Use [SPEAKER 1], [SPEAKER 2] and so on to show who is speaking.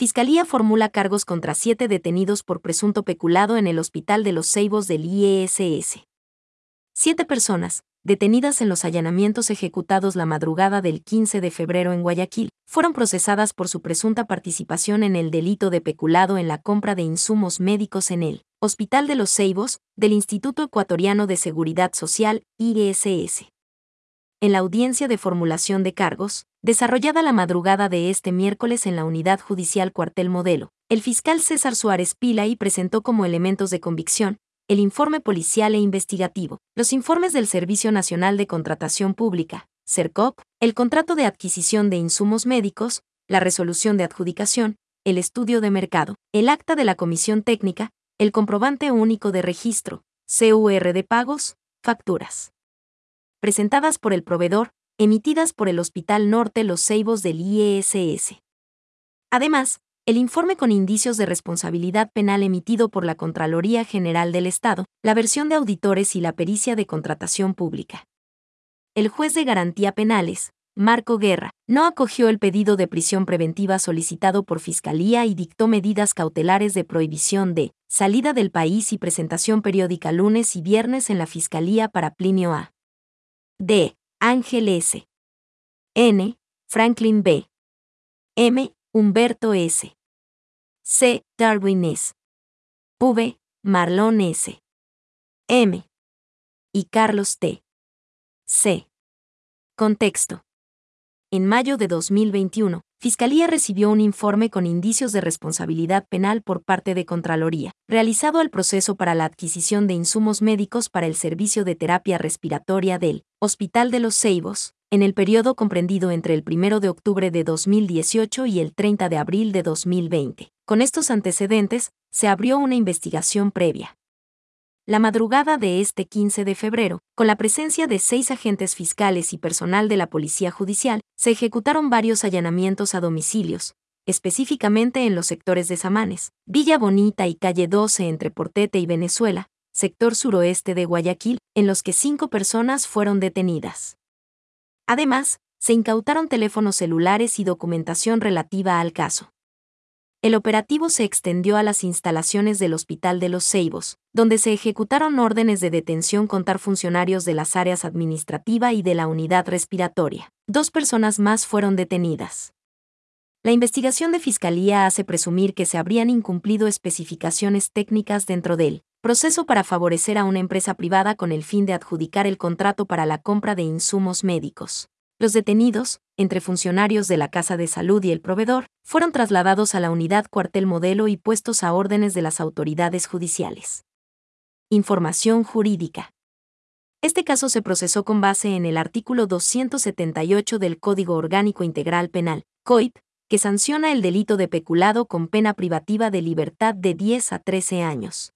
[SPEAKER 1] Fiscalía formula cargos contra siete detenidos por presunto peculado en el Hospital de los Ceibos del IESS. Siete personas, detenidas en los allanamientos ejecutados la madrugada del 15 de febrero en Guayaquil, fueron procesadas por su presunta participación en el delito de peculado en la compra de insumos médicos en el Hospital de los Ceibos, del Instituto Ecuatoriano de Seguridad Social, IESS. En la audiencia de formulación de cargos, desarrollada la madrugada de este miércoles en la Unidad Judicial Cuartel Modelo, el fiscal César Suárez Pilay presentó como elementos de convicción el informe policial e investigativo, los informes del Servicio Nacional de Contratación Pública, CERCOP, el contrato de adquisición de insumos médicos, la resolución de adjudicación, el estudio de mercado, el acta de la comisión técnica, el comprobante único de registro, CUR de pagos, facturas. Presentadas por el proveedor, emitidas por el Hospital Norte Los Ceibos del IESS. Además, el informe con indicios de responsabilidad penal emitido por la Contraloría General del Estado, la versión de auditores y la pericia de contratación pública. El juez de garantía penales, Marco Guerra, no acogió el pedido de prisión preventiva solicitado por Fiscalía y dictó medidas cautelares de prohibición de salida del país y presentación periódica lunes y viernes en la Fiscalía para Plinio A. D. Ángel S. N. Franklin B. M. Humberto S. C. Darwin S. V. Marlon S. M. y Carlos T. C. Contexto. En mayo de 2021, Fiscalía recibió un informe con indicios de responsabilidad penal por parte de Contraloría, realizado al proceso para la adquisición de insumos médicos para el servicio de terapia respiratoria del Hospital de los Ceibos, en el periodo comprendido entre el 1 de octubre de 2018 y el 30 de abril de 2020. Con estos antecedentes, se abrió una investigación previa. La madrugada de este 15 de febrero, con la presencia de seis agentes fiscales y personal de la Policía Judicial, se ejecutaron varios allanamientos a domicilios, específicamente en los sectores de Samanes, Villa Bonita y Calle 12 entre Portete y Venezuela, sector suroeste de Guayaquil, en los que cinco personas fueron detenidas. Además, se incautaron teléfonos celulares y documentación relativa al caso. El operativo se extendió a las instalaciones del Hospital de los Ceibos, donde se ejecutaron órdenes de detención contra funcionarios de las áreas administrativa y de la unidad respiratoria. Dos personas más fueron detenidas. La investigación de Fiscalía hace presumir que se habrían incumplido especificaciones técnicas dentro del proceso para favorecer a una empresa privada con el fin de adjudicar el contrato para la compra de insumos médicos. Los detenidos, entre funcionarios de la Casa de Salud y el proveedor, fueron trasladados a la unidad cuartel modelo y puestos a órdenes de las autoridades judiciales. Información jurídica. Este caso se procesó con base en el artículo 278 del Código Orgánico Integral Penal, COIP, que sanciona el delito de peculado con pena privativa de libertad de 10 a 13 años.